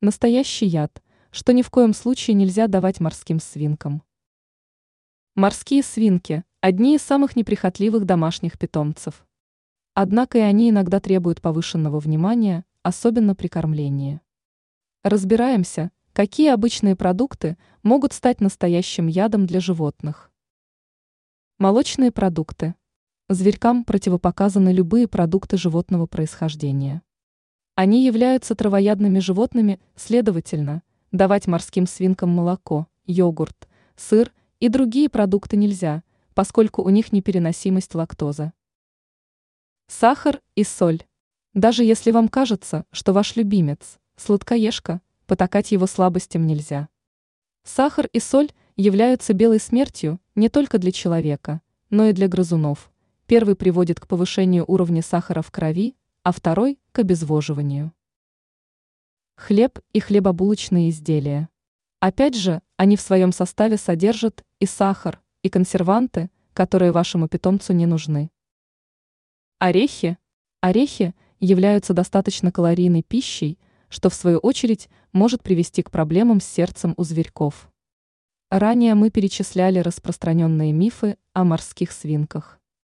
Настоящий яд, что ни в коем случае нельзя давать морским свинкам. Морские свинки – одни из самых неприхотливых домашних питомцев. Однако и они иногда требуют повышенного внимания, особенно при кормлении. Разбираемся, какие обычные продукты могут стать настоящим ядом для животных. Молочные продукты. Зверькам противопоказаны любые продукты животного происхождения. Они являются травоядными животными, следовательно, давать морским свинкам молоко, йогурт, сыр и другие продукты нельзя, поскольку у них непереносимость лактозы. Сахар и соль. Даже если вам кажется, что ваш любимец – сладкоежка, потакать его слабостям нельзя. Сахар и соль являются белой смертью не только для человека, но и для грызунов. Первый приводит к повышению уровня сахара в крови, а второй – к обезвоживанию. Хлеб и хлебобулочные изделия. Опять же, они в своем составе содержат и сахар, и консерванты, которые вашему питомцу не нужны. Орехи. Орехи являются достаточно калорийной пищей, что в свою очередь может привести к проблемам с сердцем у зверьков. Ранее мы перечисляли распространенные мифы о морских свинках.